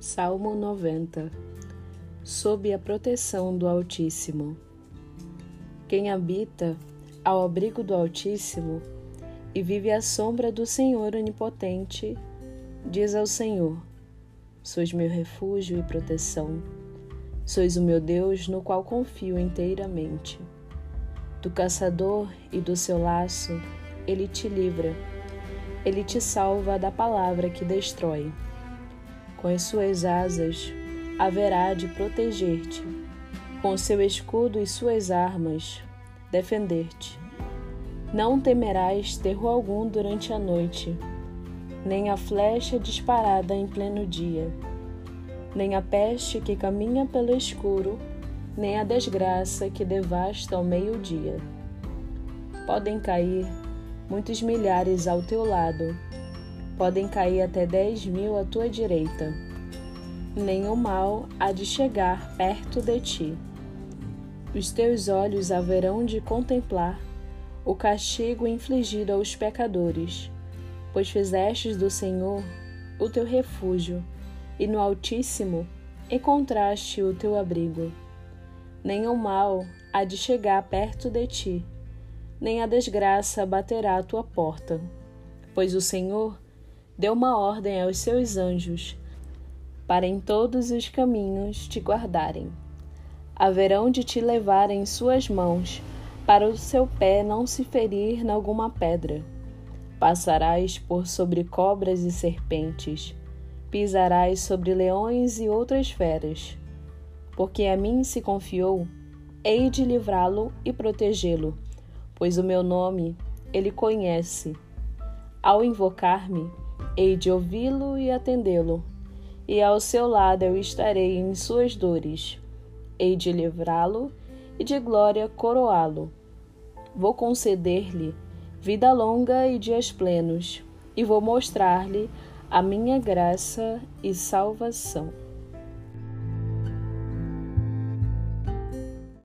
Salmo 90 Sob a proteção do Altíssimo. Quem habita ao abrigo do Altíssimo e vive à sombra do Senhor Onipotente, diz ao Senhor: Sois meu refúgio e proteção. Sois o meu Deus no qual confio inteiramente. Do caçador e do seu laço, ele te livra. Ele te salva da palavra que destrói com as suas asas haverá de proteger-te, com seu escudo e suas armas defender-te. Não temerás terror algum durante a noite, nem a flecha disparada em pleno dia, nem a peste que caminha pelo escuro, nem a desgraça que devasta ao meio-dia. Podem cair muitos milhares ao teu lado, podem cair até dez mil à tua direita. Nenhum mal há de chegar perto de ti. Os teus olhos haverão de contemplar o castigo infligido aos pecadores, pois fizestes do Senhor o teu refúgio, e no Altíssimo encontraste o teu abrigo. Nenhum mal há de chegar perto de ti, nem a desgraça baterá à tua porta, pois o Senhor deu uma ordem aos seus anjos para em todos os caminhos te guardarem. Haverão de te levar em suas mãos, para o seu pé não se ferir em alguma pedra. Passarás por sobre cobras e serpentes, pisarás sobre leões e outras feras. Porque a mim se confiou, hei de livrá-lo e protegê-lo, pois o meu nome ele conhece. Ao invocar-me, hei de ouvi-lo e atendê-lo, e ao seu lado eu estarei em suas dores. Hei de livrá-lo e de glória coroá-lo. Vou conceder-lhe vida longa e dias plenos, e vou mostrar-lhe a minha graça e salvação.